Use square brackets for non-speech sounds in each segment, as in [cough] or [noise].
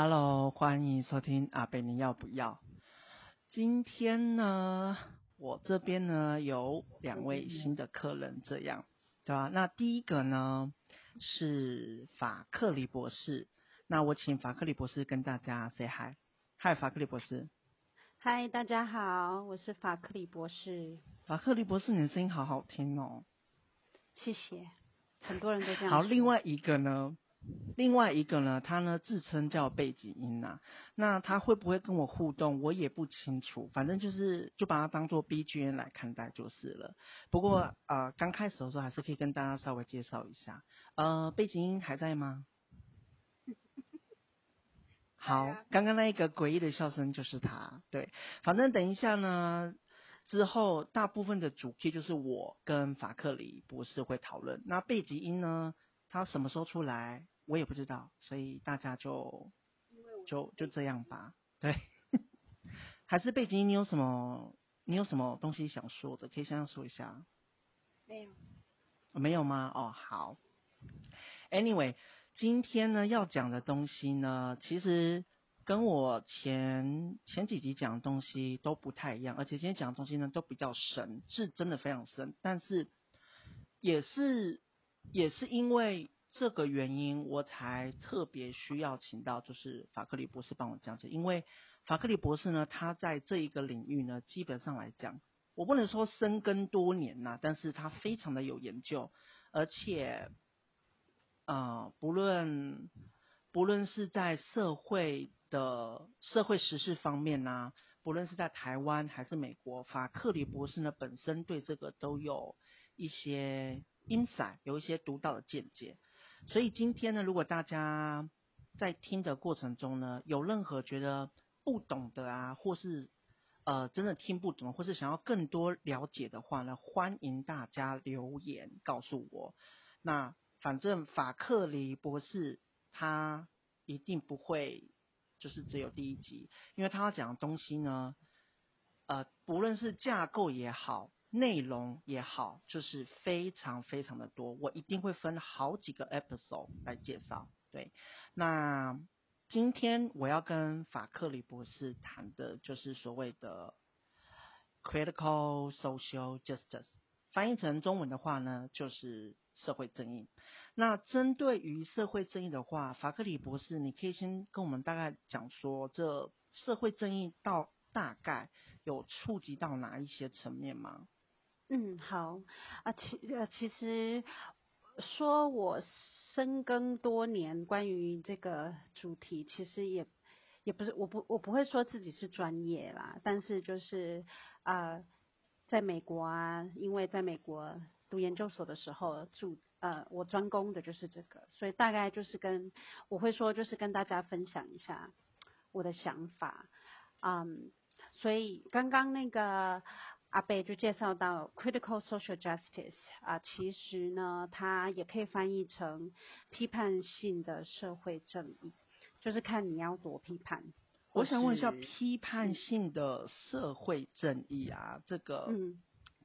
Hello，欢迎收听阿贝，你要不要？今天呢，我这边呢有两位新的客人，这样对吧？那第一个呢是法克里博士，那我请法克里博士跟大家 say hi，hi，法克里博士。嗨，大家好，我是法克里博士。法克里博士，你的声音好好听哦。谢谢，很多人都这样。好，另外一个呢？另外一个呢，他呢自称叫背景音呐、啊，那他会不会跟我互动，我也不清楚。反正就是就把它当做 BGM 来看待就是了。不过啊、呃，刚开始的时候还是可以跟大家稍微介绍一下。呃，背景音还在吗？[laughs] 好，刚刚那一个诡异的笑声就是他。对，反正等一下呢，之后大部分的主题就是我跟法克里博士会讨论。那背景音呢？他什么时候出来，我也不知道，所以大家就就就这样吧。对，[laughs] 还是背景，你有什么你有什么东西想说的，可以先说一下。没有。没有吗？哦，好。Anyway，今天呢要讲的东西呢，其实跟我前前几集讲的东西都不太一样，而且今天讲的东西呢都比较深，是真的非常深，但是也是。也是因为这个原因，我才特别需要请到就是法克里博士帮我讲解。因为法克里博士呢，他在这一个领域呢，基本上来讲，我不能说深耕多年呐，但是他非常的有研究，而且，呃，不论不论是在社会的社会时事方面呐，不论是在台湾还是美国，法克里博士呢本身对这个都有一些。因散有一些独到的见解，所以今天呢，如果大家在听的过程中呢，有任何觉得不懂的啊，或是呃真的听不懂，或是想要更多了解的话呢，欢迎大家留言告诉我。那反正法克里博士他一定不会就是只有第一集，因为他要讲的东西呢，呃，不论是架构也好。内容也好，就是非常非常的多，我一定会分好几个 episode 来介绍。对，那今天我要跟法克里博士谈的就是所谓的 critical social justice，翻译成中文的话呢，就是社会正义。那针对于社会正义的话，法克里博士，你可以先跟我们大概讲说，这社会正义到大概有触及到哪一些层面吗？嗯，好啊，其呃，其实说我深耕多年关于这个主题，其实也也不是，我不我不会说自己是专业啦，但是就是啊、在美国啊，因为在美国读研究所的时候住呃，我专攻的就是这个，所以大概就是跟我会说，就是跟大家分享一下我的想法，嗯，所以刚刚那个。阿贝就介绍到 critical social justice 啊，其实呢，它也可以翻译成批判性的社会正义，就是看你要多批判。我想问一下，批判性的社会正义啊，嗯、这个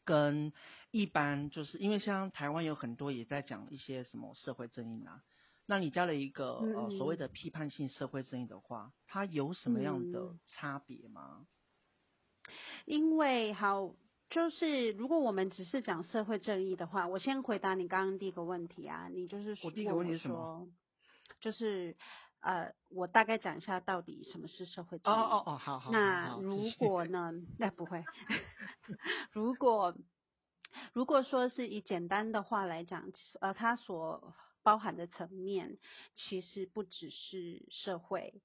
跟一般就是因为像台湾有很多也在讲一些什么社会正义啊，那你加了一个、嗯、呃所谓的批判性社会正义的话，它有什么样的差别吗？因为好，就是如果我们只是讲社会正义的话，我先回答你刚刚第一个问题啊，你就是说，我第一个问题是什么？就是呃，我大概讲一下到底什么是社会正义。哦哦哦，好好。那如果呢？[laughs] 那不会。[laughs] 如果如果说是以简单的话来讲，呃，它所包含的层面其实不只是社会。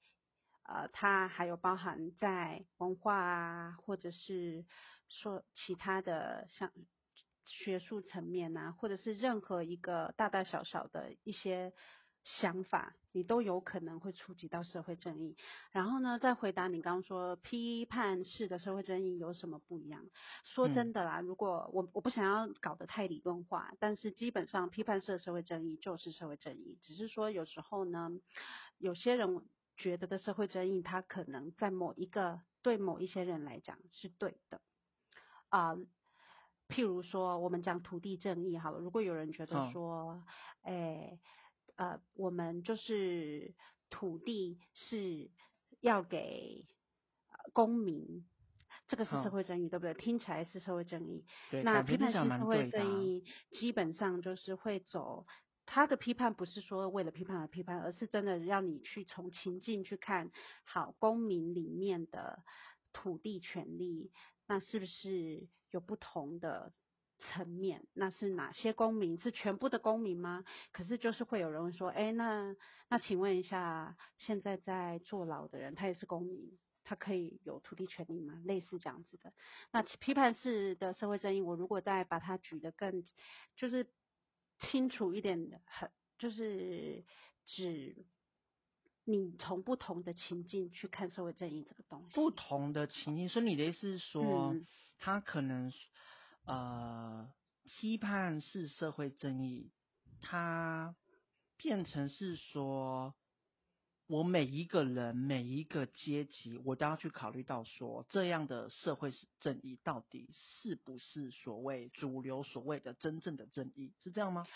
呃，它还有包含在文化啊，或者是说其他的像学术层面啊，或者是任何一个大大小小的一些想法，你都有可能会触及到社会正义。然后呢，再回答你刚刚说批判式的社会正义有什么不一样？说真的啦，嗯、如果我我不想要搞得太理论化，但是基本上批判式的社会正义就是社会正义，只是说有时候呢，有些人。觉得的社会正义，它可能在某一个对某一些人来讲是对的啊、呃。譬如说，我们讲土地正义好了，如果有人觉得说，哎、哦，呃，我们就是土地是要给公民，这个是社会正义，对不对？听起来是社会正义。那批判性社会正义基本上就是会走。他的批判不是说为了批判而批判，而是真的让你去从情境去看，好，公民里面的土地权利，那是不是有不同的层面？那是哪些公民？是全部的公民吗？可是就是会有人说，哎，那那请问一下，现在在坐牢的人，他也是公民，他可以有土地权利吗？类似这样子的。那批判式的社会正义，我如果再把它举得更，就是。清楚一点的，很就是指你从不同的情境去看社会正义这个东西。不同的情境，所以你的意思是说，嗯、他可能呃批判是社会正义，他变成是说，我每一个人每一个阶级，我都要去考虑到说，这样的社会正义到底是不是所谓主流所谓的真正的正义，是这样吗？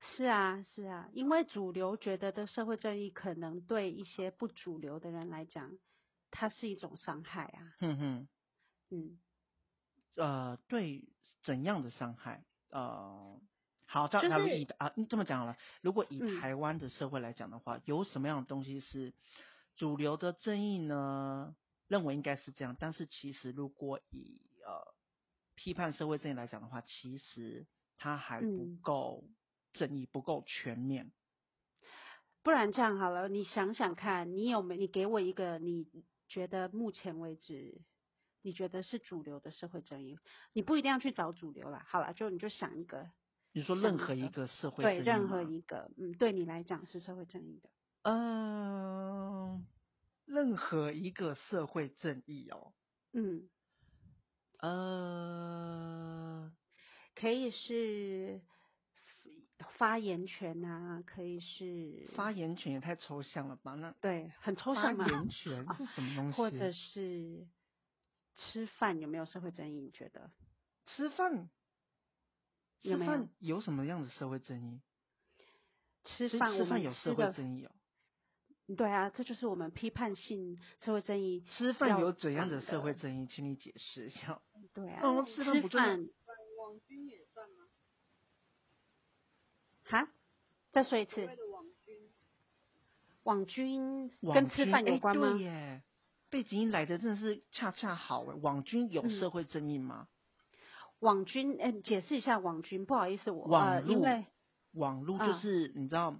是啊，是啊，因为主流觉得的社会正义，可能对一些不主流的人来讲，它是一种伤害啊。哼哼，嗯，呃，对怎样的伤害？呃。好，这样，就是，以啊，这么讲好了。如果以台湾的社会来讲的话，嗯，有什么样的东西是主流的正义呢？认为应该是这样，但是其实如果以呃批判社会正义来讲的话，其实它还不够正义，嗯，不够全面。不然这样好了，你想想看，你有没？你给我一个你觉得目前为止你觉得是主流的社会正义？你不一定要去找主流啦。好了，就你就想一个。你说任何一个社会正义，对任何一个，嗯，对你来讲是社会正义的。嗯、呃，任何一个社会正义哦。嗯。呃，可以是发言权啊，可以是发言权也太抽象了吧？那对，很抽象吗？发言权是什么东西？或者是吃饭有没有社会正义？你觉得吃饭？吃饭有什么样的社会正义？吃饭吃饭有社会正义哦。对啊，这就是我们批判性社会正义。吃饭有怎样的社会正义？请你解释一下。[laughs] 对啊，嗯、吃饭网军也算吗？哈？再说一次。网军跟吃饭有关吗？对耶，背景音来的真的是恰恰好哎。网军有社会正义吗？嗯网军，嗯、欸，解释一下网军，不好意思，我网呃，因为网路就是、嗯、你知道，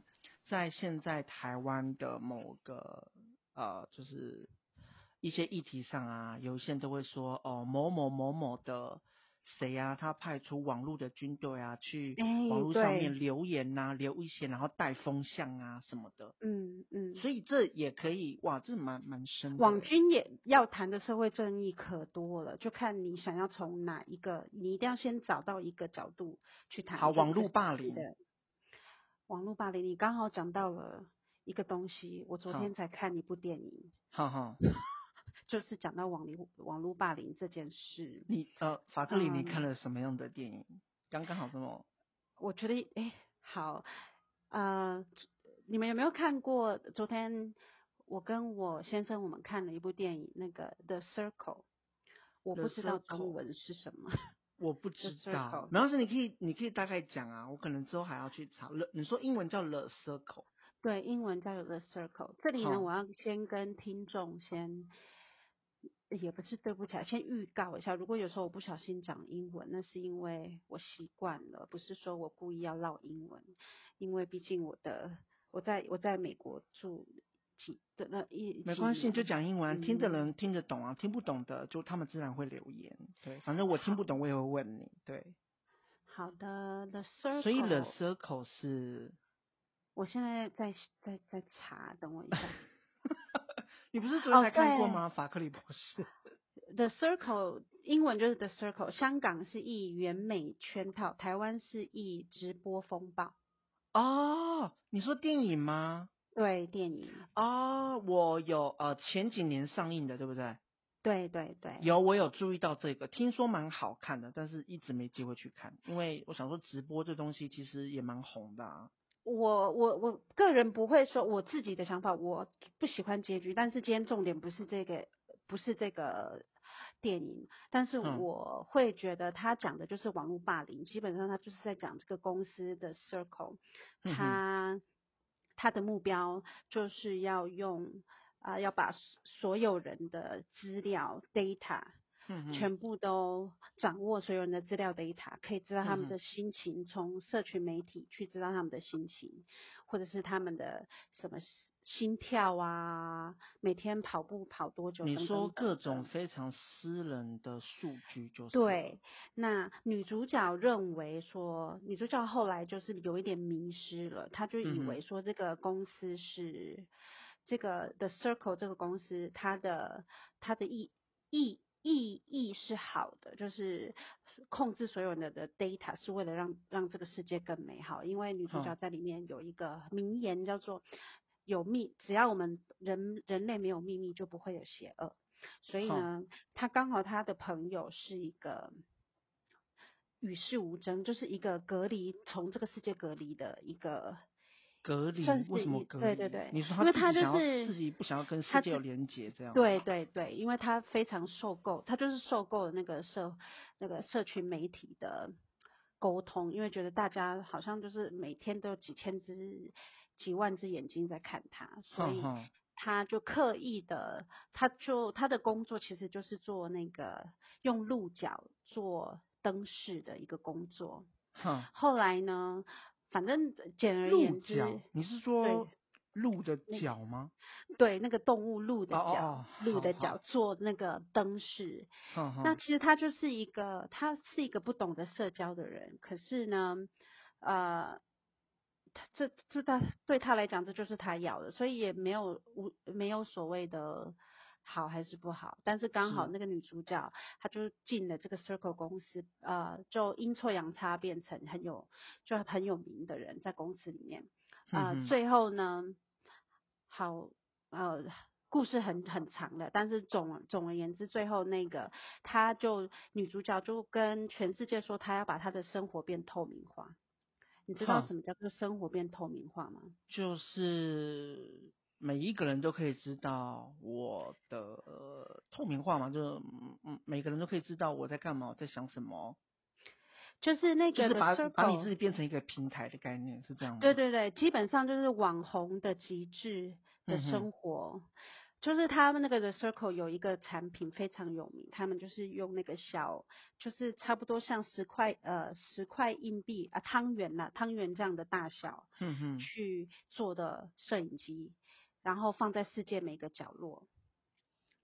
在现在台湾的某个呃，就是一些议题上啊，有一些人都会说，哦，某某某某的。谁呀、啊？他派出网络的军队啊，去网络上面留言呐、啊，留一些，然后带风向啊什么的。嗯嗯。所以这也可以，哇，这蛮蛮深的。网军也要谈的社会正义可多了，就看你想要从哪一个，你一定要先找到一个角度去谈。好，网络霸凌。网络霸凌，你刚好讲到了一个东西，我昨天才看一部电影。哈哈。[laughs] 就是讲到网络网络霸凌这件事，你呃，法克里，你看了什么样的电影？刚、嗯、刚好这么，我觉得哎，好，呃，你们有没有看过？昨天我跟我先生我们看了一部电影，那个《The Circle》，我不知道中文是什么，[laughs] 我不知道。没关系，你可以你可以大概讲啊，我可能之后还要去查。你说英文叫《The Circle》，对，英文叫《The Circle》。这里呢，我要先跟听众先。也不是对不起啊，先预告一下，如果有时候我不小心讲英文，那是因为我习惯了，不是说我故意要唠英文，因为毕竟我的我在我在美国住几的那一没关系，就讲英文，嗯，听的人听得懂啊，听不懂的就他们自然会留言，对，反正我听不懂我也会问你，对。好的，The Circle，所以 The Circle 是，我现在在在在查，等我一下。[laughs] 你不是昨天才看过吗？哦、法克里博士。The Circle 英文就是 The Circle，香港是译原美圈套，台湾是译直播风暴。哦，你说电影吗？对，电影。哦，我有呃前几年上映的，对不对？对对对。有，我有注意到这个，听说蛮好看的，但是一直没机会去看，因为我想说直播这东西其实也蛮红的啊。我我我个人不会说我自己的想法，我不喜欢结局。但是今天重点不是这个，不是这个电影，但是我会觉得他讲的就是网络霸凌，基本上他就是在讲这个公司的 circle，他他的目标就是要用啊、呃，要把所有人的资料 data。嗯，全部都掌握所有人的资料 data，可以知道他们的心情，从社群媒体去知道他们的心情，或者是他们的什么心跳啊，每天跑步跑多久等等。你说各种非常私人的数据就是。对，那女主角认为说，女主角后来就是有一点迷失了，她就以为说这个公司是、嗯、这个 The Circle 这个公司，它的它的意意。意义是好的，就是控制所有人的 data 是为了让让这个世界更美好。因为女主角在里面有一个名言叫做“有秘，只要我们人人类没有秘密，就不会有邪恶”。所以呢，他刚好他的朋友是一个与世无争，就是一个隔离，从这个世界隔离的一个。隔离？为什么隔离？对对对，你说他因为他就是自己不想要跟世界有连接这样。对对对，因为他非常受够，他就是受够了那个社那个社群媒体的沟通，因为觉得大家好像就是每天都有几千只、几万只眼睛在看他，所以他就刻意的，他就他的工作其实就是做那个用鹿角做灯饰的一个工作。哼，后来呢？反正简而言之，你是说鹿的角吗？对，那个动物鹿的角，鹿的角做那个灯饰。那其实他就是一个，他是一个不懂得社交的人。可是呢，呃，这这他对他来讲，这就是他要的，所以也没有无没有所谓的。好还是不好？但是刚好那个女主角，她就进了这个 Circle 公司，呃，就阴错阳差变成很有，就很有名的人在公司里面。啊、呃嗯，最后呢，好，呃，故事很很长的，但是总总而言之，最后那个她就女主角就跟全世界说，她要把她的生活变透明化。你知道什么叫做生活变透明化吗？就是。每一个人都可以知道我的、呃、透明化嘛，就是嗯，每个人都可以知道我在干嘛，我在想什么。就是那个，就是把把你自己变成一个平台的概念，是这样吗？对对对，基本上就是网红的极致的生活。嗯、就是他们那个的 Circle 有一个产品非常有名，他们就是用那个小，就是差不多像十块呃十块硬币啊汤圆呐汤圆这样的大小，嗯哼，去做的摄影机。然后放在世界每个角落。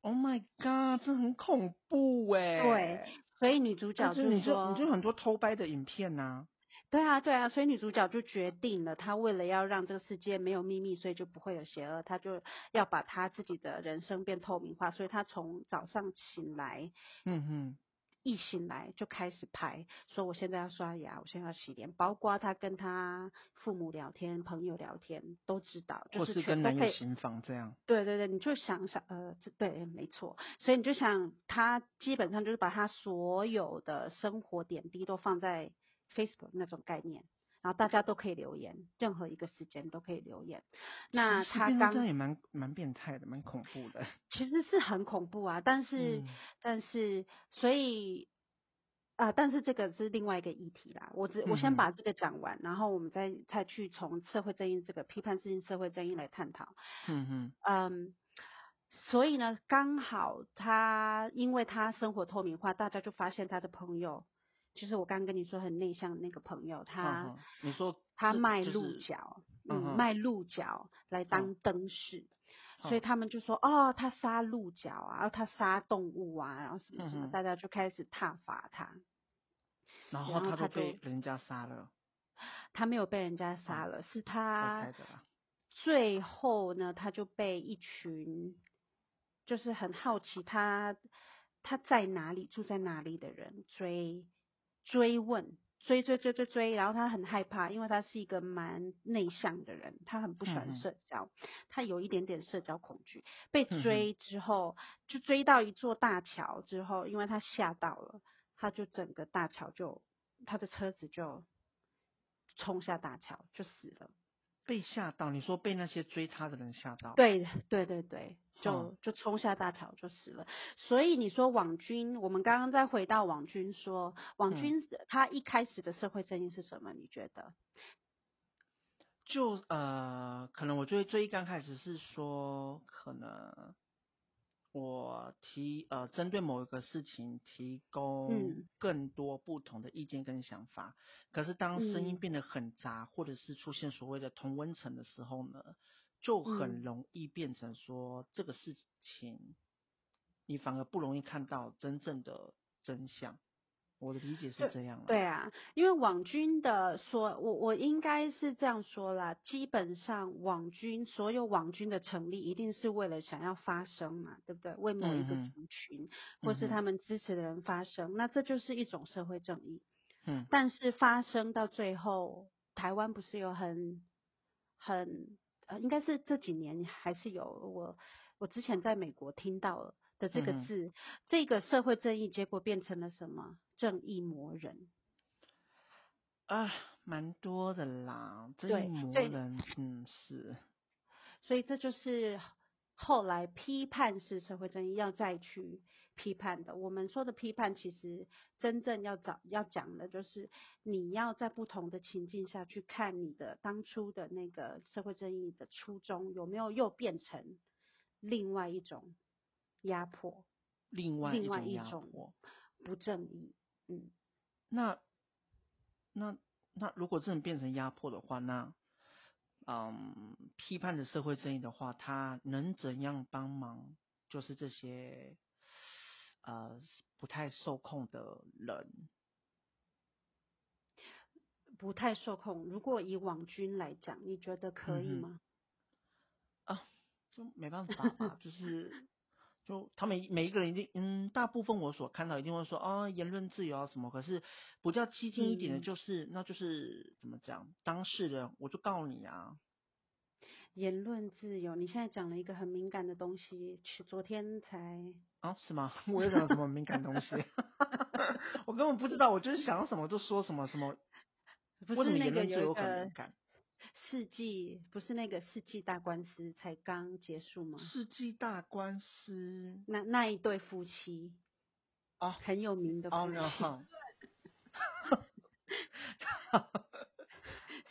Oh my god，这很恐怖哎。对，所以女主角就说，你就你就很多偷拍的影片呐、啊。对啊，对啊，所以女主角就决定了，她为了要让这个世界没有秘密，所以就不会有邪恶，她就要把她自己的人生变透明化。所以她从早上醒来，嗯哼。一醒来就开始拍，说我现在要刷牙，我现在要洗脸，包括他跟他父母聊天、朋友聊天都知道，就是全都可以，房这样。对对对，你就想想，呃，对，没错，所以你就想，他基本上就是把他所有的生活点滴都放在 Facebook 那种概念。然后大家都可以留言，任何一个时间都可以留言。那他刚刚也蛮蛮变态的，蛮恐怖的。[laughs] 其实是很恐怖啊，但是、嗯、但是所以啊、呃，但是这个是另外一个议题啦。我只我先把这个讲完，嗯、然后我们再再去从社会正义这个批判性社会正义来探讨。嗯嗯嗯，所以呢，刚好他因为他生活透明化，大家就发现他的朋友。就是我刚刚跟你说很内向的那个朋友，他、哦、你说他卖鹿角，就是、嗯，卖鹿角来当灯饰、哦，所以他们就说哦，他杀鹿角啊，然后他杀动物啊，然后什么什么，大家就开始挞伐他。然后他就被人家杀了。他没有被人家杀了，是他最后呢，他就被一群就是很好奇他他在哪里住在哪里的人追。追问，追追追追追，然后他很害怕，因为他是一个蛮内向的人，他很不喜欢社交，嗯、他有一点点社交恐惧。被追之后，嗯、就追到一座大桥之后，因为他吓到了，他就整个大桥就他的车子就冲下大桥就死了。被吓到？你说被那些追他的人吓到？对对对对，就就冲下大桥就死了。所以你说网军，我们刚刚再回到网军说，网军他一开始的社会正义是什么？你觉得？就呃，可能我觉得最刚开始是说，可能我提呃，针对某一个事情提供更多不同的意见跟想法。嗯、可是当声音变得很杂，嗯、或者是出现所谓的同温层的时候呢，就很容易变成说、嗯、这个事情，你反而不容易看到真正的真相。我的理解是这样。对啊，因为网军的说，我我应该是这样说啦。基本上，网军所有网军的成立，一定是为了想要发声嘛，对不对？为某一个族群，嗯、或是他们支持的人发声，嗯、那这就是一种社会正义。嗯。但是发生到最后，台湾不是有很很呃，应该是这几年还是有我我之前在美国听到。的这个字，嗯、这个社会正义结果变成了什么？正义魔人啊，蛮多的啦。正义魔人，嗯，是。所以这就是后来批判式社会正义要再去批判的。我们说的批判，其实真正要找要讲的就是，你要在不同的情境下去看你的当初的那个社会正义的初衷有没有又变成另外一种。压迫，另外另外一种，不正义。嗯，那那那如果真的变成压迫的话，那嗯，批判的社会正义的话，他能怎样帮忙？就是这些呃不太受控的人，不太受控。如果以网军来讲，你觉得可以吗？嗯、啊，就没办法吧，[laughs] 就是。就他们每一个人一定，嗯，大部分我所看到一定会说啊，言论自由啊什么。可是比较激进一点的，就是、嗯、那就是怎么讲，当事人我就告你啊。言论自由，你现在讲了一个很敏感的东西，去昨天才啊？是吗？[laughs] 我又讲了什么敏感东西？[laughs] 我根本不知道，我就是想什么就说什么什么。不是那个有一个。世纪不是那个世纪大官司才刚结束吗？世纪大官司，那那一对夫妻啊，很有名的夫妻。[laughs]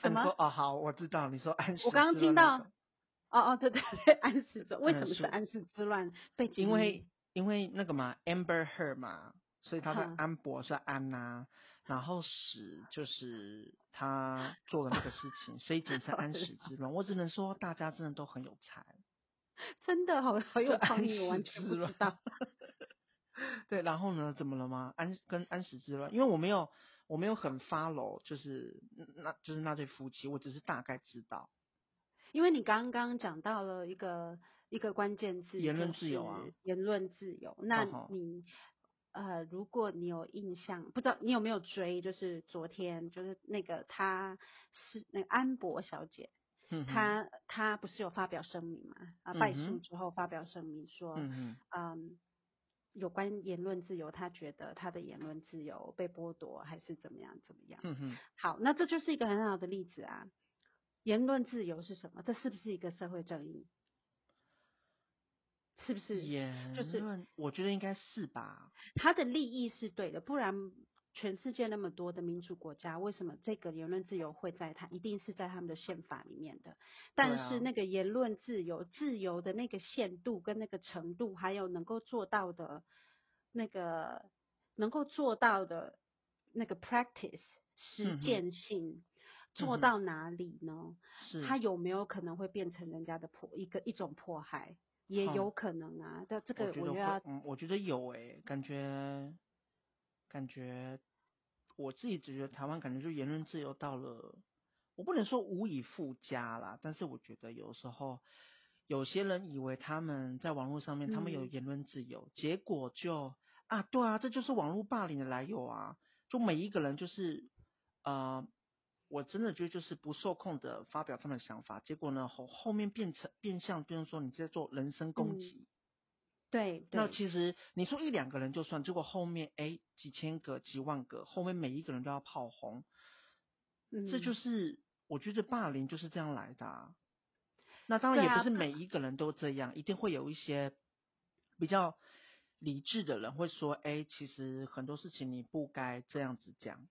什么？哦，好，我知道。你说安史，我刚刚听到。哦哦，对对对，安史之为什么是安史之乱？被因为因为那个嘛，Amber Heard 嘛，所以他的安博是安呐。然后史就是他做的那个事情，所以简称安史之乱。[laughs] 我只能说，大家真的都很有才，真的好好有创意，完全不知道。[laughs] 对，然后呢？怎么了吗？安跟安史之乱，因为我没有我没有很 follow，就是那就是那对夫妻，我只是大概知道。因为你刚刚讲到了一个一个关键字，言论自由啊，言论自由。那你。呃，如果你有印象，不知道你有没有追，就是昨天就是那个她是那个安博小姐，嗯、哼她她不是有发表声明嘛？啊，败诉之后发表声明说，嗯，有关言论自由，他觉得他的言论自由被剥夺，还是怎么样怎么样？好，那这就是一个很好的例子啊。言论自由是什么？这是不是一个社会正义？是不是？言论，就是我觉得应该是吧。他的利益是对的，不然全世界那么多的民主国家，为什么这个言论自由会在他一定是在他们的宪法里面的？但是那个言论自由，自由的那个限度跟那个程度，还有能够做到的那个能够做到的那个 practice 实践性，嗯、做到哪里呢？是他有没有可能会变成人家的迫一个一种迫害？也有可能啊，但这个我觉得，嗯，我觉得有诶、欸，感觉，感觉，我自己只觉得台湾感觉就言论自由到了，我不能说无以复加啦，但是我觉得有时候有些人以为他们在网络上面他们有言论自由，嗯、结果就啊，对啊，这就是网络霸凌的来由啊，就每一个人就是呃。我真的觉得就是不受控的发表他们的想法，结果呢后后面变成变相，变成说你在做人身攻击，嗯、对，对，那其实你说一两个人就算，结果后面哎几千个几万个，后面每一个人都要炮轰，嗯，这就是我我觉得霸凌就是这样来的啊。那当然也不是每一个人都这样，啊、一定会有一些比较理智的人会说：“哎，其实很多事情你不该这样子讲。”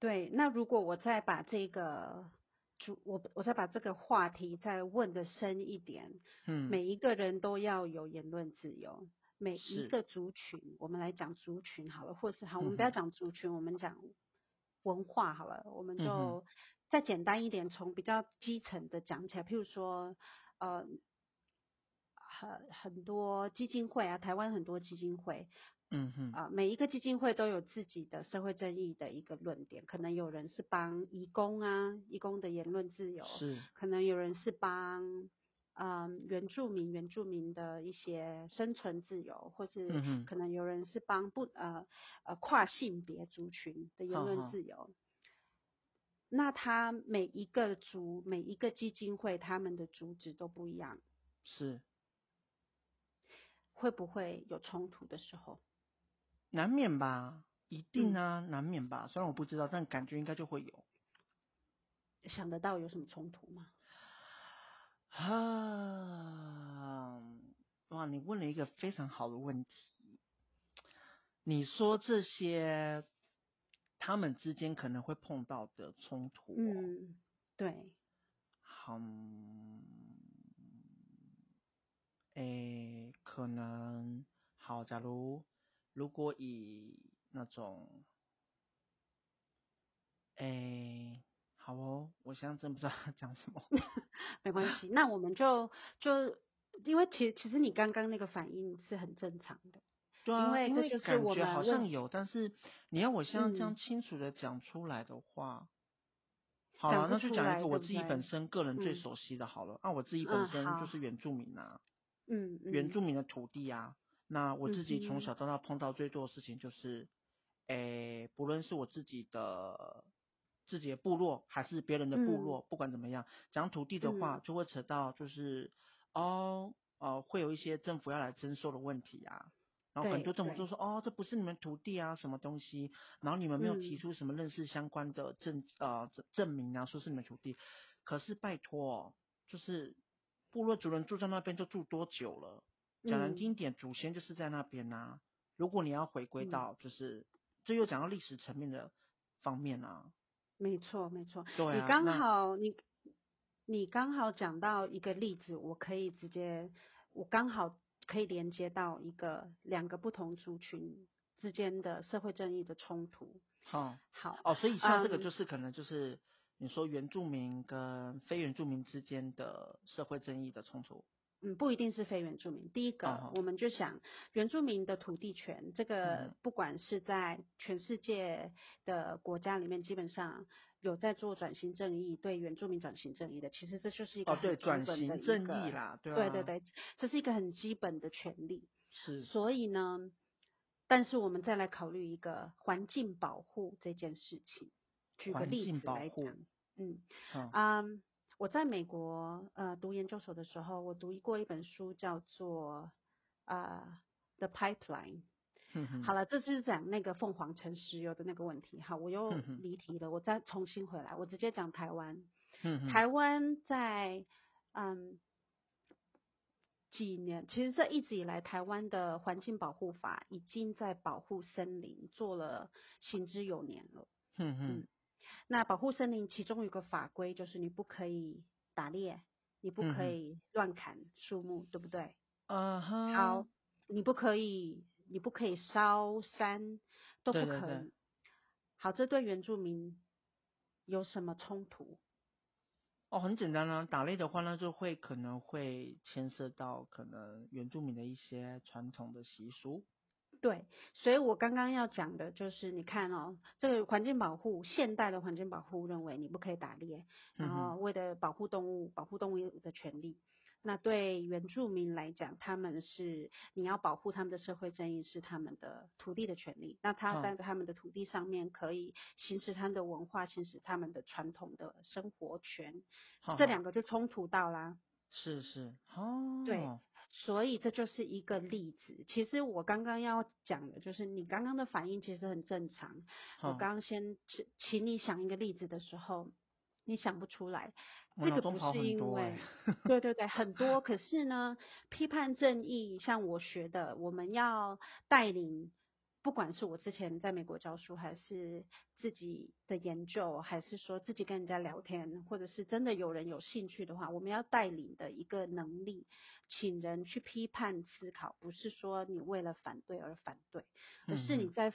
对，那如果我再把这个主我我再把这个话题再问的深一点，嗯，每一个人都要有言论自由，每一个族群，我们来讲族群好了，或是好，我们不要讲族群，嗯、我们讲文化好了，我们就再简单一点，从比较基层的讲起来，譬如说，呃，很很多基金会啊，台湾很多基金会。嗯哼。啊，每一个基金会都有自己的社会正义的一个论点，可能有人是帮义工啊，义工的言论自由是，可能有人是帮嗯原住民原住民的一些生存自由，或是可能有人是帮不呃呃跨性别族群的言论自由。好好那他每一个族每一个基金会他们的主旨都不一样，是。会不会有冲突的时候？难免吧，一定啊，嗯、难免吧。虽然我不知道，但感觉应该就会有。想得到有什么冲突吗？啊，哇，你问了一个非常好的问题。你说这些他们之间可能会碰到的冲突，嗯，对。好，诶，可能好，假如。如果以那种，哎、欸，好哦，我现在真不知道讲什么。[laughs] 没关系，那我们就就因为其实其实你刚刚那个反应是很正常的，对啊，因为这就是我们感觉好像有，但是你要我现在这样清楚的讲出来的话，嗯、好了，那就讲一个我自己本身个人最熟悉的好了。嗯、啊，我自己本身就是原住民啊，嗯，嗯原住民的土地啊。那我自己从小到大碰到最多的事情就是，诶、嗯欸，不论是我自己的自己的部落，还是别人的部落，嗯、不管怎么样，讲土地的话，就会扯到就是，嗯、哦，呃，会有一些政府要来征收的问题啊，然后很多政府就说，哦，这不是你们土地啊，什么东西，然后你们没有提出什么认识相关的证，呃，证明啊，说是你们土地，可是拜托，就是部落主人住在那边就住多久了？讲难听点，祖先就是在那边呐、啊。如果你要回归到，就是这、嗯、又讲到历史层面的方面啊。没错，没错。对、啊、你刚好你你刚好讲到一个例子，我可以直接，我刚好可以连接到一个两个不同族群之间的社会正义的冲突。好，好哦，所以像这个就是可能就是你说原住民跟非原住民之间的社会正义的冲突。嗯，不一定是非原住民。第一个，oh. 我们就想原住民的土地权，这个不管是在全世界的国家里面，基本上有在做转型正义，对原住民转型正义的，其实这就是一个很基本的一个、oh, 对，转型正义啦，对、啊、对对对，这是一个很基本的权利。是。所以呢，但是我们再来考虑一个环境保护这件事情。举个例子来讲，嗯，啊、oh. um,。我在美国呃读研究所的时候，我读过一本书叫做呃《The Pipeline》。好了，这就是讲那个凤凰城石油的那个问题。好，我又离题了，我再重新回来，我直接讲台湾。台湾在嗯几年，其实这一直以来，台湾的环境保护法已经在保护森林做了行之有年了。嗯嗯。那保护森林其中有一个法规，就是你不可以打猎，你不可以乱砍树木，嗯、对不对？嗯哼。好，你不可以，你不可以烧山，都不可以。对对对。好，这对原住民有什么冲突？哦，很简单啊，打猎的话呢，就会可能会牵涉到可能原住民的一些传统的习俗。对，所以我刚刚要讲的就是，你看哦，这个环境保护，现代的环境保护认为你不可以打猎，然后为了保护动物，保护动物的权利。那对原住民来讲，他们是你要保护他们的社会正义，是他们的土地的权利。那他在他们的土地上面可以行使他们的文化，行使他们的传统的生活权，这两个就冲突到啦。是是哦，对。所以这就是一个例子。其实我刚刚要讲的就是，你刚刚的反应其实很正常。我刚刚先请请你想一个例子的时候，你想不出来。这个不是因为，对对对，很多。可是呢，批判正义，像我学的，我们要带领。不管是我之前在美国教书，还是自己的研究，还是说自己跟人家聊天，或者是真的有人有兴趣的话，我们要带领的一个能力，请人去批判思考，不是说你为了反对而反对，而是你在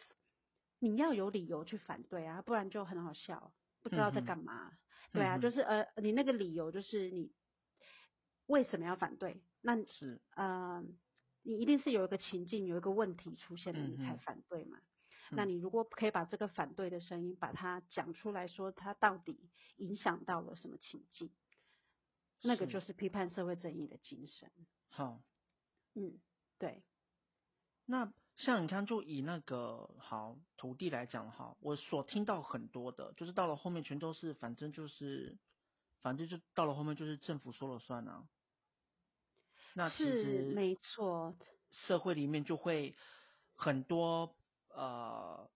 你要有理由去反对啊，不然就很好笑，不知道在干嘛。嗯、对啊，就是呃，你那个理由就是你为什么要反对？那是呃。你一定是有一个情境，有一个问题出现了，你才反对嘛？嗯、那你如果可以把这个反对的声音把它讲出来说，它到底影响到了什么情境？那个就是批判社会正义的精神。好，嗯，对。那像你看，就以那个好土地来讲哈，我所听到很多的，就是到了后面全都是，反正就是，反正就到了后面就是政府说了算啊。那其实是没错，社会里面就会很多呃，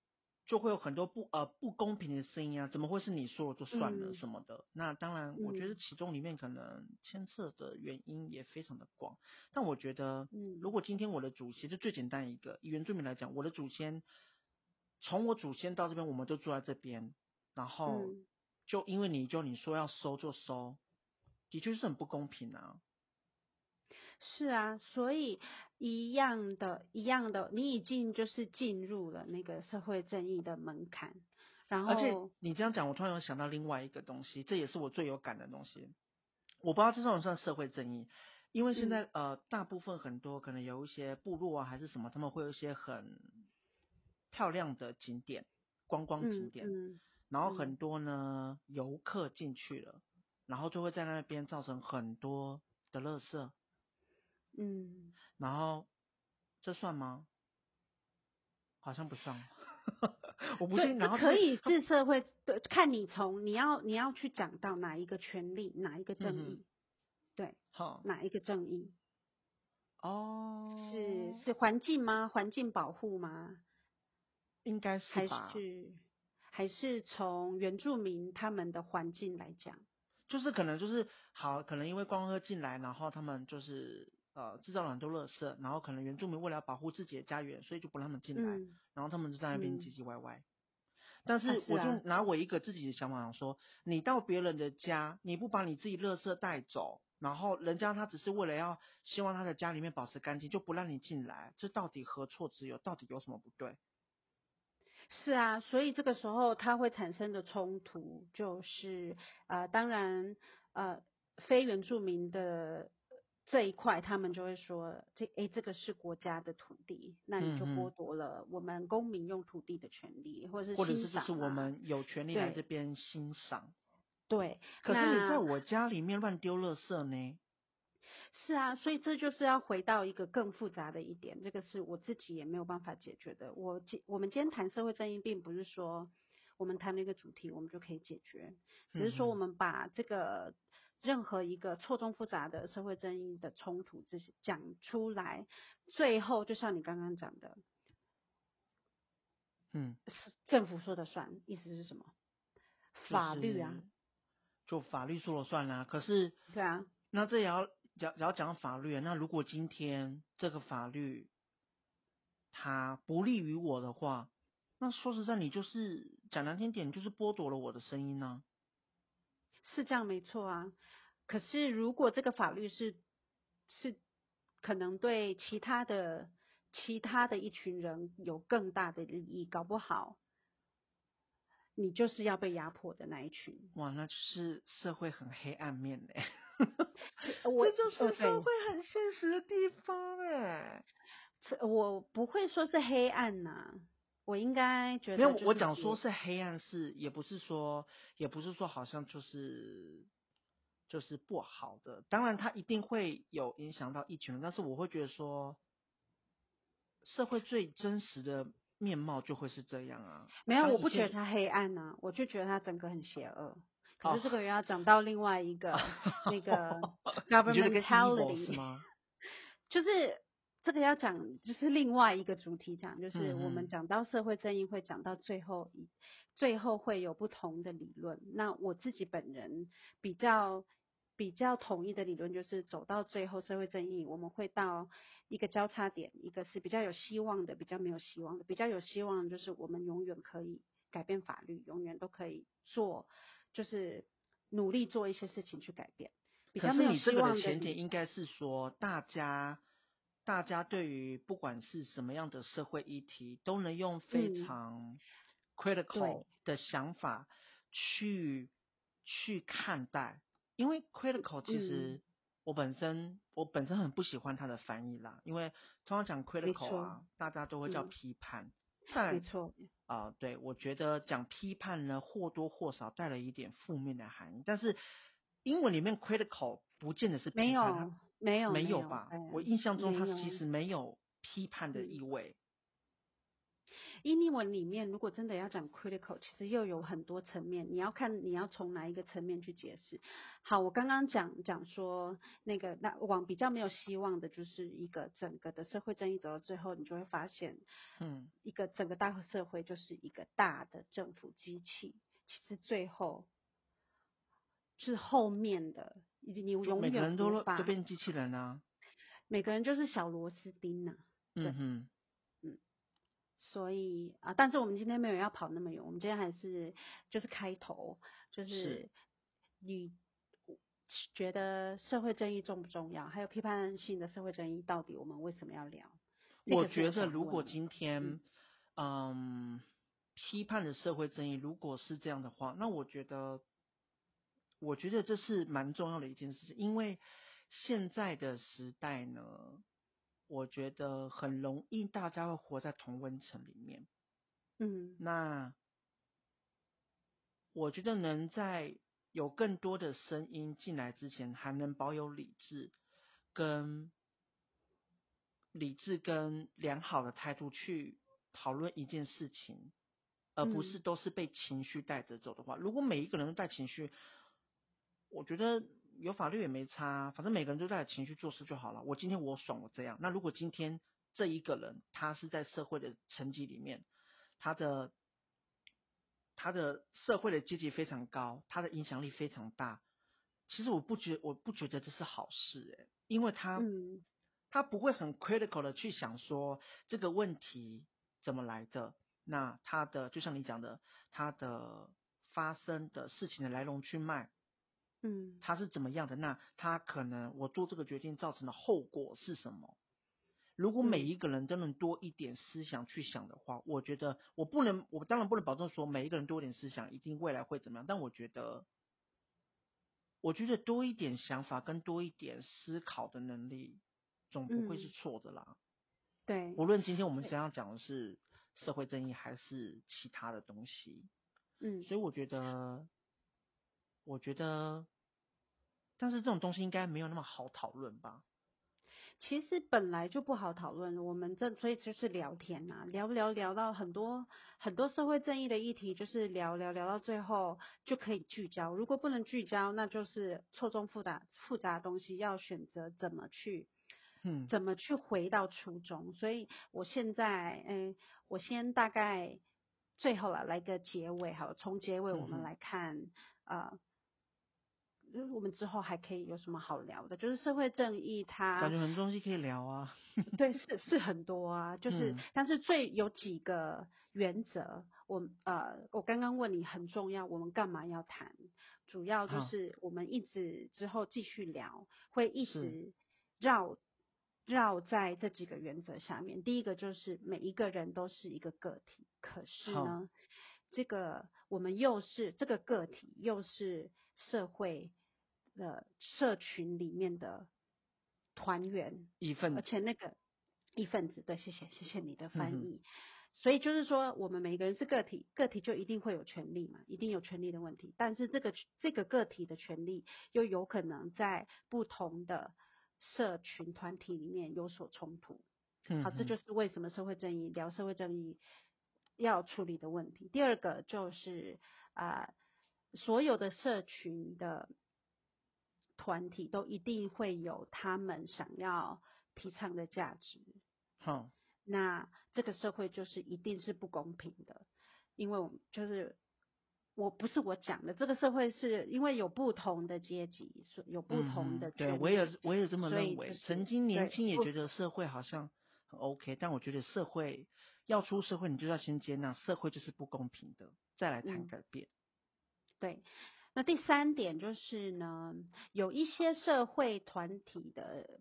就会有很多不呃不公平的声音啊，怎么会是你说了就算了什么的？嗯、那当然，我觉得其中里面可能牵涉的原因也非常的广。嗯、但我觉得，如果今天我的祖先就最简单一个，以原住民来讲，我的祖先从我祖先到这边，我们都住在这边，然后就因为你就你说要收就收，的确是很不公平啊。是啊，所以一样的，一样的，你已经就是进入了那个社会正义的门槛，然后，而且你这样讲，我突然有想到另外一个东西，这也是我最有感的东西。我不知道这算不算社会正义，因为现在、嗯、呃，大部分很多可能有一些部落啊，还是什么，他们会有一些很漂亮的景点，观光景点，嗯嗯、然后很多呢游客进去了，然后就会在那边造成很多的垃圾。嗯，然后这算吗？好像不算。[laughs] 我不信。然后可以是社会，对，看你从你要你要去讲到哪一个权利，哪一个正义，嗯、对，好，哪一个正义？哦，是是环境吗？环境保护吗？应该是吧？还是还是从原住民他们的环境来讲？就是可能就是好，可能因为光客进来，然后他们就是。呃，制造了很多垃圾，然后可能原住民为了保护自己的家园，所以就不让他们进来，嗯、然后他们就在那边唧唧歪歪。嗯、但是我就拿我一个自己的想法想说，你到别人的家，你不把你自己垃圾带走，然后人家他只是为了要希望他的家里面保持干净，就不让你进来，这到底何错之有？到底有什么不对？是啊，所以这个时候它会产生的冲突就是，呃，当然，呃，非原住民的。这一块，他们就会说，这诶，这个是国家的土地，那你就剥夺了我们公民用土地的权利，或者是欣赏、啊、或者是就是我们有权利来这边欣赏。对，可是你在我家里面乱丢垃圾呢？是啊，所以这就是要回到一个更复杂的一点，这个是我自己也没有办法解决的。我今我们今天谈社会正义，并不是说我们谈了一个主题，我们就可以解决，只是说我们把这个。任何一个错综复杂的社会争议的冲突，这些讲出来，最后就像你刚刚讲的，嗯，政府说的算，意思是什么？法律啊，就法律说了算啦。可是，对啊，那这也要讲，也要讲法律。啊那如果今天这个法律它不利于我的话，那说实在，你就是讲难听点，就是剥夺了我的声音呢、啊。是这样没错啊，可是如果这个法律是是可能对其他的其他的一群人有更大的利益，搞不好你就是要被压迫的那一群。哇，那就是社会很黑暗面嘞。[laughs] 我 [laughs] 这就是社会很现实的地方哎。我不会说是黑暗呐、啊。我应该觉得，没有，我讲说是黑暗是，也不是说，也不是说好像就是就是不好的。当然，它一定会有影响到一群人，但是我会觉得说，社会最真实的面貌就会是这样啊。没有，我不觉得它黑暗呐、啊，我就觉得它整个很邪恶。可是这个又要讲到另外一个、[laughs] 哦、那个 governmentality 吗？[laughs] 就是。这个要讲就是另外一个主题讲，就是我们讲到社会正义会讲到最后一，最后会有不同的理论。那我自己本人比较比较统一的理论就是走到最后社会正义，我们会到一个交叉点，一个是比较有希望的，比较没有希望的。比较有希望的就是我们永远可以改变法律，永远都可以做，就是努力做一些事情去改变。比较没有希望的，可是你这个的前提应该是说大家。大家对于不管是什么样的社会议题，都能用非常 critical 的想法去、嗯、去看待。因为 critical 其实我本身、嗯、我本身很不喜欢它的翻译啦，因为通常讲 critical 啊，大家都会叫批判。但没错啊、呃，对，我觉得讲批判呢，或多或少带了一点负面的含义。但是英文里面 critical 不见得是批判。没有没有吧？有，我印象中他其实没有批判的意味。英文里面如果真的要讲 critical，其实又有很多层面，你要看你要从哪一个层面去解释。好，我刚刚讲讲说那个那往比较没有希望的，就是一个整个的社会正义走到最后，你就会发现，嗯，一个整个大社会就是一个大的政府机器，其实最后是后面的。你永远每个人都都变机器人啊，每个人就是小螺丝钉呐。嗯哼，嗯，所以啊，但是我们今天没有要跑那么远，我们今天还是就是开头，就是你觉得社会正义重不重要？还有批判性的社会正义，到底我们为什么要聊？我觉得如果今天，嗯，嗯，批判的社会正义如果是这样的话，那我觉得。我觉得这是蛮重要的一件事情，因为现在的时代呢，我觉得很容易大家会活在同温层里面。嗯，那我觉得能在有更多的声音进来之前，还能保有理智跟理智跟良好的态度去讨论一件事情，而不是都是被情绪带着走的话，如果每一个人都带情绪。我觉得有法律也没差，反正每个人都在情绪做事就好了。我今天我爽，我这样。那如果今天这一个人他是在社会的层级里面，他的他的社会的阶级非常高，他的影响力非常大，其实我不觉我不觉得这是好事诶，因为他、嗯、他不会很 critical 的去想说这个问题怎么来的，那他的就像你讲的，他的发生的事情的来龙去脉。嗯，他是怎么样的？那他可能我做这个决定造成的后果是什么？如果每一个人都能多一点思想去想的话，嗯，我觉得我不能，我当然不能保证说每一个人多一点思想一定未来会怎么样。但我觉得，我觉得多一点想法跟多一点思考的能力，总不会是错的啦。嗯，对，无论今天我们想要讲的是社会正义还是其他的东西，嗯，所以我觉得。我觉得，但是这种东西应该没有那么好讨论吧？其实本来就不好讨论，我们这所以就是聊天呐、啊，聊聊聊到很多很多社会正义的议题，就是聊聊聊到最后就可以聚焦。如果不能聚焦，那就是错综复杂复杂的东西，要选择怎么去，嗯，怎么去回到初衷。所以我现在，嗯，我先大概最后了来个结尾，好，从结尾我们来看，啊、嗯。呃就是我们之后还可以有什么好聊的？就是社会正义它，感觉很多东西可以聊啊。[laughs] 对，是是很多啊，就是、嗯、但是最有几个原则，我呃，我刚刚问你很重要，我们干嘛要谈？主要就是我们一直之后继续聊，会一直绕绕在这几个原则下面。第一个就是每一个人都是一个个体，可是呢，这个我们又是这个个体，又是社会。的社群里面的团员一份，而且那个一份子，对，谢谢谢谢你的翻译。嗯、所以就是说，我们每一个人是个体，个体就一定会有权利嘛，一定有权利的问题。但是这个这个个体的权利又有可能在不同的社群团体里面有所冲突。嗯，好，这就是为什么社会正义聊社会正义要处理的问题。第二个就是啊、呃，所有的社群的。团体都一定会有他们想要提倡的价值，好，那这个社会就是一定是不公平的，因为我们就是我不是我讲的，这个社会是因为有不同的阶级，有不同的、嗯、对我也我也这么认为。就是、曾经年轻也觉得社会好像很 OK，但我觉得社会要出社会，你就要先接纳社会就是不公平的，再来谈改变。嗯、对。那第三点就是呢，有一些社会团体的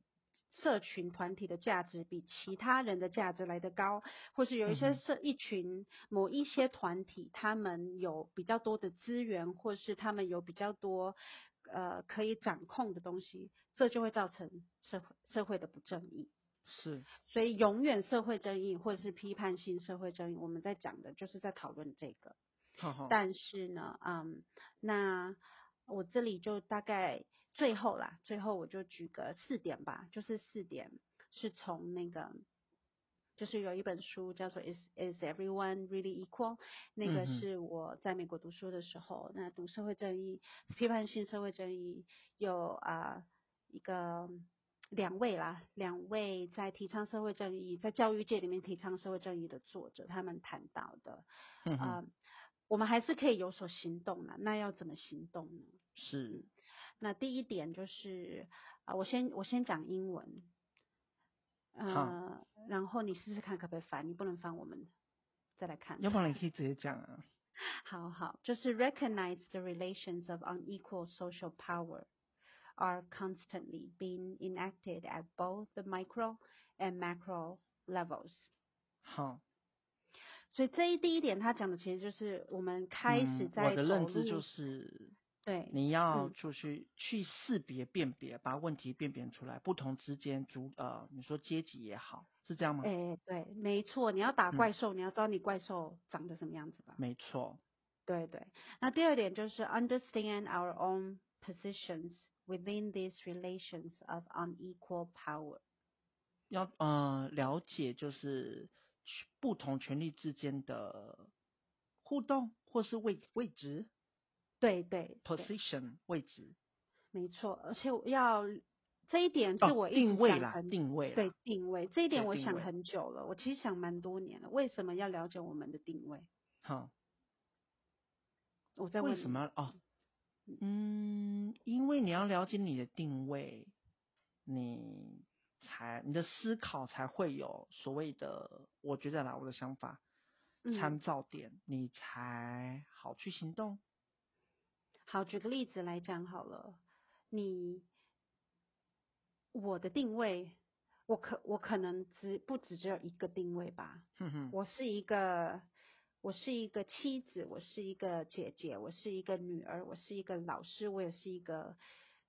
社群团体的价值比其他人的价值来得高，或是有一些社一群某一些团体，他们有比较多的资源，或是他们有比较多呃可以掌控的东西，这就会造成社会社会的不正义。是，所以永远社会正义或者是批判性社会正义，我们在讲的就是在讨论这个。好好，但是呢，嗯，那我这里就大概最后啦，最后我就举个四点吧，就是四点是从那个，就是有一本书叫做《Is Is Everyone Really Equal》，那个是我在美国读书的时候，那读社会正义、批判性社会正义，有啊一个两位啦，两位在提倡社会正义，在教育界里面提倡社会正义的作者，他们谈到的，嗯哼。我们还是可以有所行动的，那要怎么行动呢？是，那第一点就是啊，我先我先讲英文，呃，然后你试试看可不可以翻，你不能翻，我们再来看。要不然你可以直接讲啊。好好，就是 recognize the relations of unequal social power are constantly being enacted at both the micro and macro levels。好。所以这一第一点，他讲的其实就是我们开始在、嗯、我的认知就是，对，你要出去、嗯、去识别辨别，把问题辨别出来，不同之间主呃，你说阶级也好，是这样吗？哎、欸，对，没错，你要打怪兽，嗯、你要知道你怪兽长得什么样子吧？没错，对对。那第二点就是 understand our own positions within these relations of unequal power。要呃了解就是。不同权力之间的互动，或是位位置，对对，对，position 位置，没错。而且要这一点是我一直定位啦，定位，对定位这一点，我想很久了。我其实想蛮多年了，为什么要了解我们的定位？好，我在问为什么哦？嗯，因为你要了解你的定位，你。才你的思考才会有所谓的，我觉得啦，我的想法，参照点，嗯、你才好去行动。好，举个例子来讲好了，你我的定位，我可我可能只不只只有一个定位吧。哼哼，我是一个，我是一个妻子，我是一个姐姐，我是一个女儿，我是一个老师，我也是一个。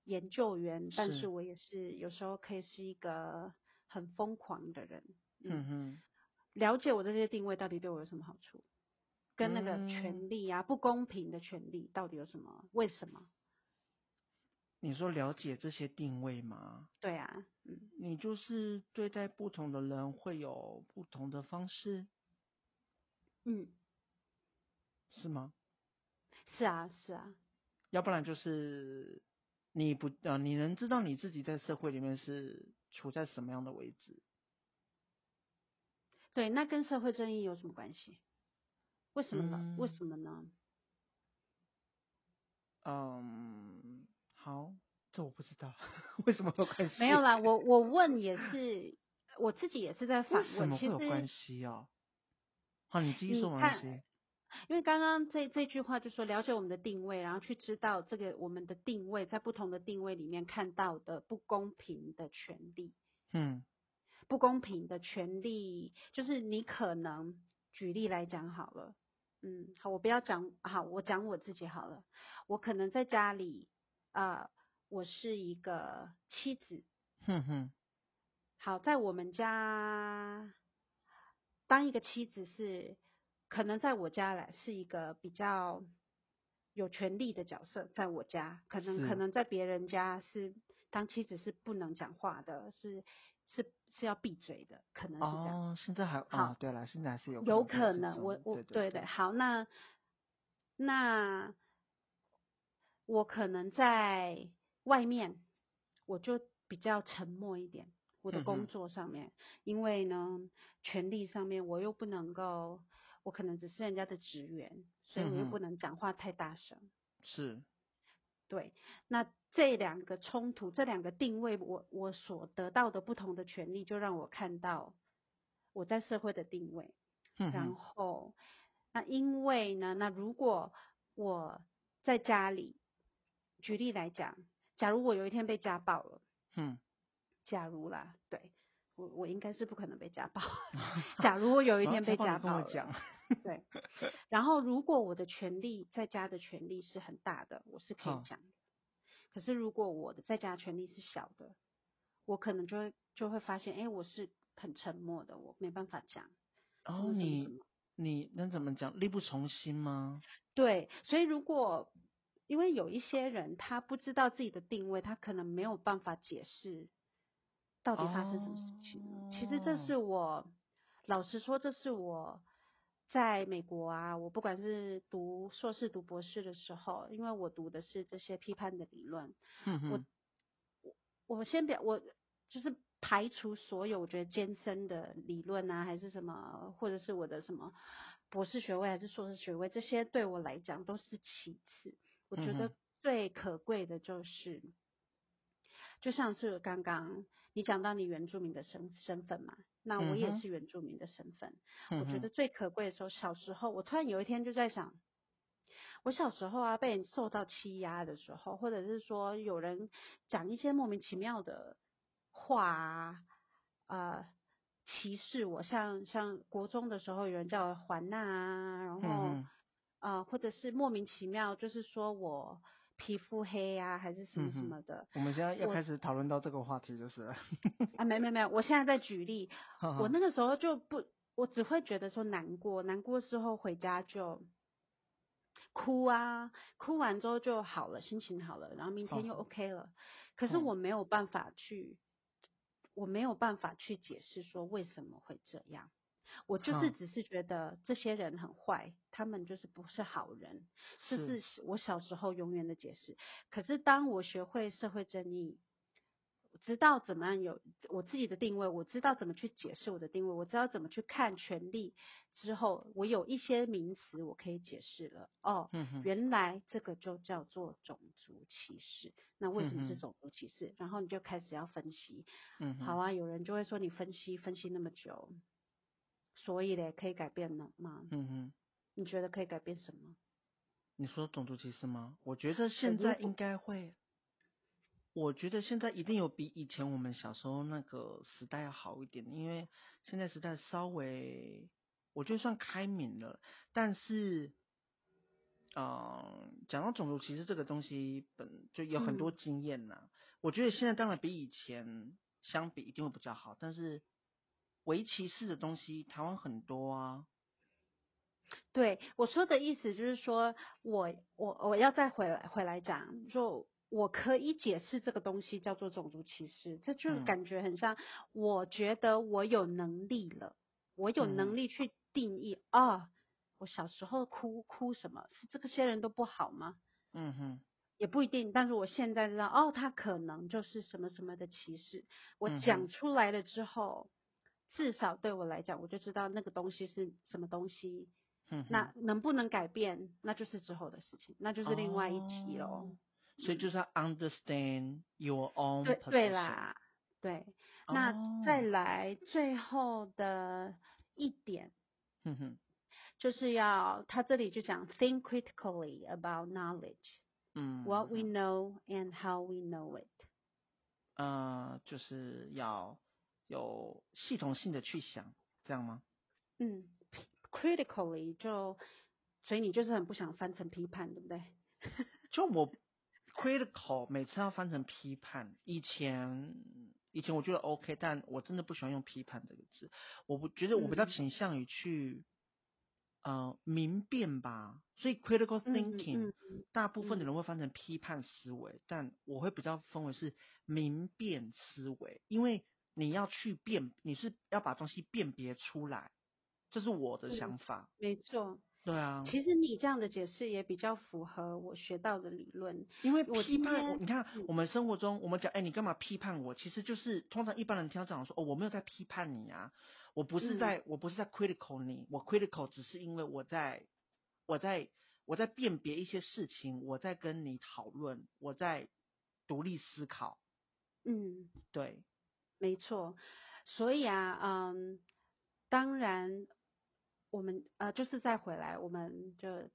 研究员，但是我也是有时候可以是一个很疯狂的人。嗯，嗯哼，了解我的这些定位到底对我有什么好处？跟那个权利啊，嗯、不公平的权利到底有什么？为什么？你说了解这些定位吗？对啊，嗯，你就是对待不同的人会有不同的方式。嗯，是吗？是啊，是啊。要不然就是。你不呃，你能知道你自己在社会里面是处在什么样的位置？对，那跟社会正义有什么关系？为什么呢？嗯、为什么呢？嗯，好，这我不知道，[laughs] 为什么有关系？没有啦，我我问也是，我自己也是在反问，为什么有关系哦？好，你继续说没关系。因为刚刚这这句话就说了解我们的定位，然后去知道这个我们的定位在不同的定位里面看到的不公平的权利，嗯，不公平的权利就是你可能举例来讲好了，嗯，好，我不要讲，好，我讲我自己好了，我可能在家里啊、呃，我是一个妻子，哼哼，好，在我们家当一个妻子是。可能在我家来是一个比较有权力的角色，在我家，可能可能在别人家是当妻子是不能讲话的，是是是要闭嘴的，可能是这样。哦，现在还好，哦，对了，现在还是有有可能，我我对对，好，那那我可能在外面，我就比较沉默一点。我的工作上面，嗯、因为呢，权力上面我又不能够，我可能只是人家的职员，所以我又不能讲话太大声。是，对。那这两个冲突，这两个定位，我我所得到的不同的权利，就让我看到我在社会的定位。嗯、然后，那因为呢，那如果我在家里，举例来讲，假如我有一天被家暴了，嗯。假如啦，对我我应该是不可能被家暴。[laughs] 假如我有一天被家暴 [laughs] 对。然后如果我的权利在家的权利是很大的，我是可以讲的。可是如果我的在家权利是小的，我可能就会就会发现，哎，我是很沉默的，我没办法讲。然后你你能怎么讲？力不从心吗？[laughs] 对，所以如果因为有一些人他不知道自己的定位，他可能没有办法解释。到底发生什么事情？Oh. 其实这是我，老实说，这是我在美国啊，我不管是读硕士、读博士的时候，因为我读的是这些批判的理论，嗯，我我我先表，我就是排除所有我觉得艰深的理论啊，还是什么，或者是我的什么博士学位还是硕士学位，这些对我来讲都是其次。我觉得最可贵的就是，就像是刚刚。你讲到你原住民的身身份嘛，那我也是原住民的身份。嗯、我觉得最可贵的时候，小时候我突然有一天就在想，我小时候啊被人受到欺压的时候，或者是说有人讲一些莫名其妙的话啊，呃，歧视我，像像国中的时候有人叫我环娜啊，然后、嗯、呃，或者是莫名其妙就是说我。皮肤黑呀、啊，还是什么什么的。嗯、我们现在要开始讨论到这个话题，就是 [laughs] 啊，没没没有，我现在在举例。我那个时候就不，我只会觉得说难过，难过之后回家就哭啊，哭完之后就好了，心情好了，然后明天又 OK 了。可是我没有办法去，我没有办法去解释说为什么会这样。我就是只是觉得这些人很坏，他们就是不是好人，这是我小时候永远的解释。可是当我学会社会正义，知道怎么样有我自己的定位，我知道怎么去解释我的定位，我知道怎么去看权利之后，我有一些名词我可以解释了。哦，原来这个就叫做种族歧视。那为什么是种族歧视？然后你就开始要分析。嗯，好啊，有人就会说你分析分析那么久。所以嘞，可以改变了吗？嗯哼，你觉得可以改变什么？你说种族歧视吗？我觉得现在应该会。我觉得现在一定有比以前我们小时候那个时代要好一点，因为现在时代稍微，我觉得算开明了。但是，嗯、呃，讲到种族歧视这个东西，本就有很多经验呐。嗯、我觉得现在当然比以前相比一定会比较好，但是。围棋式的东西，台湾很多啊。对，我说的意思就是说，我我我要再回来回来讲，就我可以解释这个东西叫做种族歧视，这就感觉很像，我觉得我有能力了，我有能力去定义啊、嗯哦，我小时候哭哭什么，是这个些人都不好吗？嗯哼，也不一定，但是我现在知道，哦，他可能就是什么什么的歧视，我讲出来了之后。至少对我来讲，我就知道那个东西是什么东西。嗯，那能不能改变，那就是之后的事情，那就是另外一集喽。哦嗯、所以就是要 understand your own。对对啦，对。那再来最后的一点，哼哼，就是要他这里就讲 think critically about knowledge。嗯，what we know and how we know it。呃，就是要。有系统性的去想，这样吗？嗯，critically 就，所以你就是很不想翻成批判，对不对？[laughs] 就我 critical 每次要翻成批判，以前以前我觉得 OK，但我真的不喜欢用批判这个字。我不觉得我比较倾向于去、嗯、呃明辨吧，所以 critical thinking、嗯嗯、大部分的人会翻成批判思维，嗯、但我会比较分为是明辨思维，因为。你要去辨，你是要把东西辨别出来，这是我的想法。嗯、没错，对啊，其实你这样的解释也比较符合我学到的理论，因为批判，我你看我们生活中我们讲，哎，你干嘛批判我？其实就是通常一般人听到这样说，哦，我没有在批判你啊，我不是在，嗯、我不是在 critical 你，我 critical 只是因为我在，我在，我在辨别一些事情，我在跟你讨论，我在独立思考。嗯，对，没错，所以啊，嗯，当然。我们呃，就是再回来，我们就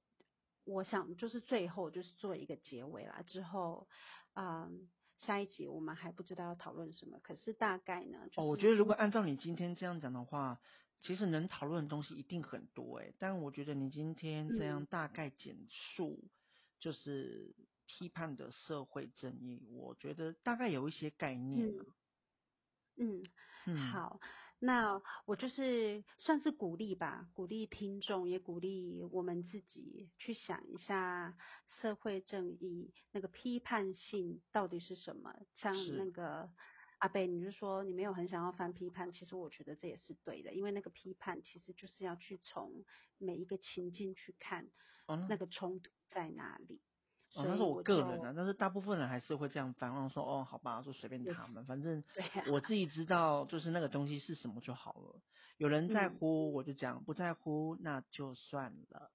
我想就是最后就是做一个结尾啦。之后，嗯，下一集我们还不知道要讨论什么，可是大概呢，就是、哦，我觉得如果按照你今天这样讲的话，其实能讨论的东西一定很多诶。但我觉得你今天这样大概简述，就是批判的社会正义，嗯、我觉得大概有一些概念。嗯，嗯，好。那我就是算是鼓励吧，鼓励听众，也鼓励我们自己去想一下社会正义那个批判性到底是什么。像那个阿贝，你就说你没有很想要翻批判，其实我觉得这也是对的，因为那个批判其实就是要去从每一个情境去看，那个冲突在哪里。嗯哦，那是我个人啊，但是大部分人还是会这样反问说，哦，好吧，就随便他们，反正我自己知道，就是那个东西是什么就好了。有人在乎，我就讲；不在乎，那就算了。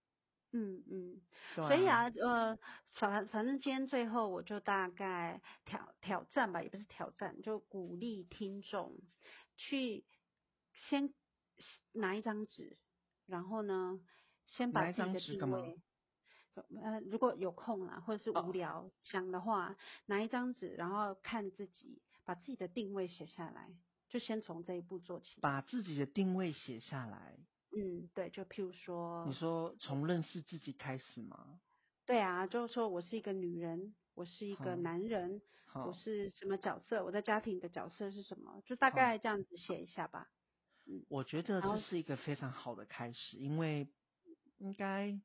嗯嗯，所以啊，呃，反反正今天最后我就大概挑挑战吧，也不是挑战，就鼓励听众去先拿一张纸，然后呢，先把自己的定位。呃，如果有空啊，或者是无聊、oh. 想的话，拿一张纸，然后看自己，把自己的定位写下来，就先从这一步做起。把自己的定位写下来。嗯，对，就譬如说，你说从认识自己开始吗？对啊，就是说我是一个女人，我是一个男人，oh. Oh. 我是什么角色？我在家庭的角色是什么？就大概这样子写一下吧。Oh. 嗯，我觉得这是一个非常好的开始，因为应该。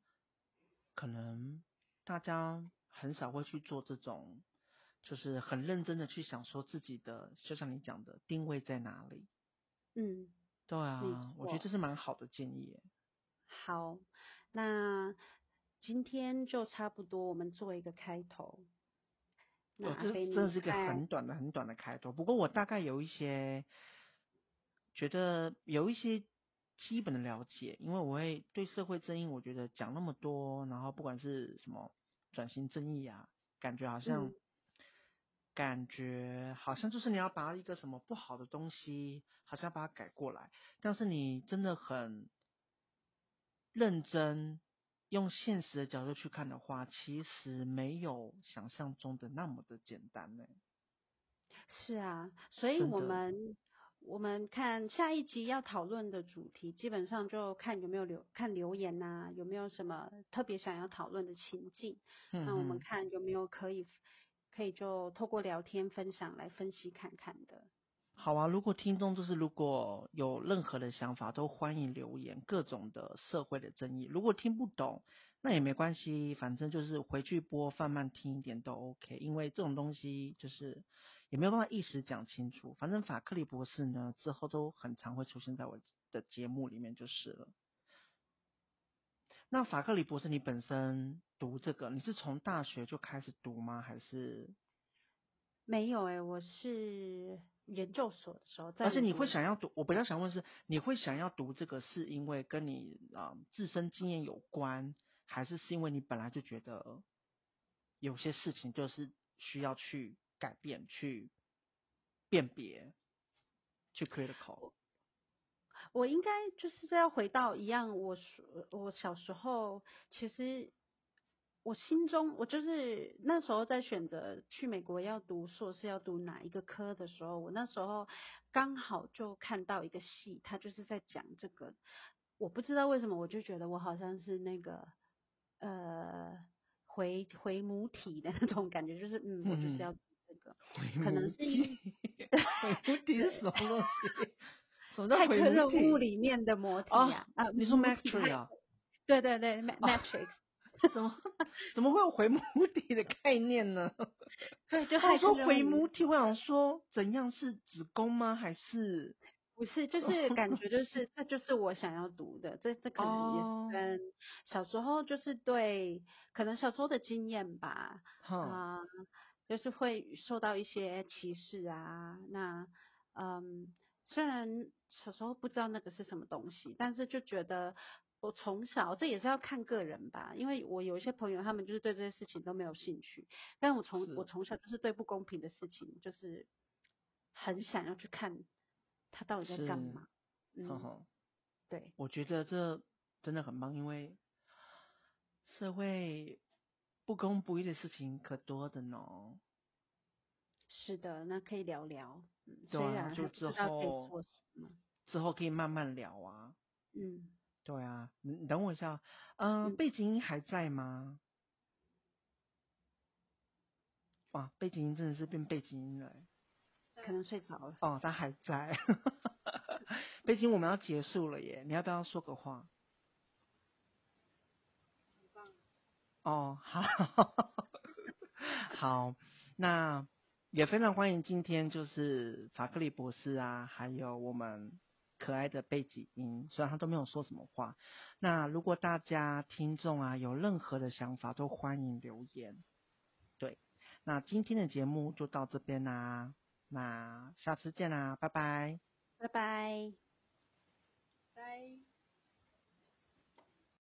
可能大家很少会去做这种，就是很认真的去想说自己的，就像你讲的定位在哪里。嗯，对啊，我觉得这是蛮好的建议。好，那今天就差不多，我们做一个开头。我、哦、这这是一个很短的、很短的开头，不过我大概有一些觉得有一些。基本的了解，因为我会对社会正义，我觉得讲那么多，然后不管是什么转型正义啊，感觉好像，嗯、感觉好像就是你要把一个什么不好的东西，好像把它改过来，但是你真的很认真用现实的角度去看的话，其实没有想象中的那么的简单呢。是啊，所以我们。我们看下一集要讨论的主题，基本上就看有没有留看留言呐、啊，有没有什么特别想要讨论的情境。嗯，那我们看有没有可以可以就透过聊天分享来分析看看的。好啊，如果听众就是如果有任何的想法，都欢迎留言，各种的社会的争议。如果听不懂，那也没关系，反正就是回去播放慢听一点都 OK，因为这种东西就是。也没有办法一时讲清楚，反正法克里博士呢，之后都很常会出现在我的节目里面就是了。那法克里博士，你本身读这个，你是从大学就开始读吗？还是？没有诶、欸，我是研究所的时候在。而且你会想要读，我比较想问是，你会想要读这个，是因为跟你啊、呃、自身经验有关，还是是因为你本来就觉得有些事情就是需要去。改变，去辨别，去 critical。我应该就是要回到一样，我我小时候其实我心中，我就是那时候在选择去美国要读硕士要读哪一个科的时候，我那时候刚好就看到一个戏，他就是在讲这个，我不知道为什么，我就觉得我好像是那个呃回回母体的那种感觉，就是嗯，我就是要。这个 [laughs] 可能是因为回母体是什么东西？什么叫骇客任务里面的母体啊？啊，你说 Matrix 啊？对对对，Matrix。怎么怎么会有回母体的概念呢？对，就他说回母体，我想说怎样是子宫吗？还是不是，就是感觉就是这就是我想要读的，这这可能也是跟小时候就是对，可能小时候的经验吧，啊、呃，就是会受到一些歧视啊。那嗯，虽然小时候不知道那个是什么东西，但是就觉得我从小这也是要看个人吧，因为我有一些朋友他们就是对这些事情都没有兴趣，但我从我从小就是对不公平的事情就是很想要去看。他到底在干嘛？嗯，呵呵对，我觉得这真的很棒，因为社会不公不义的事情可多的呢。是的，那可以聊聊。嗯，对啊，就之后之后可以慢慢聊啊。嗯，对啊，你等我一下。呃、嗯，背景音还在吗？哇，背景音真的是变背景音了。可能睡着了。哦，他还在。[laughs] 背景我们要结束了耶，你要不要说个话？哦好。好那也非常欢迎今天就是法克利博士啊还有我们可爱的背景音虽然他都没有说什么话。那如果大家听众啊有任何的想法都欢迎留言。对那今天的节目就到这边啦那下次见啦拜拜。拜拜。拜。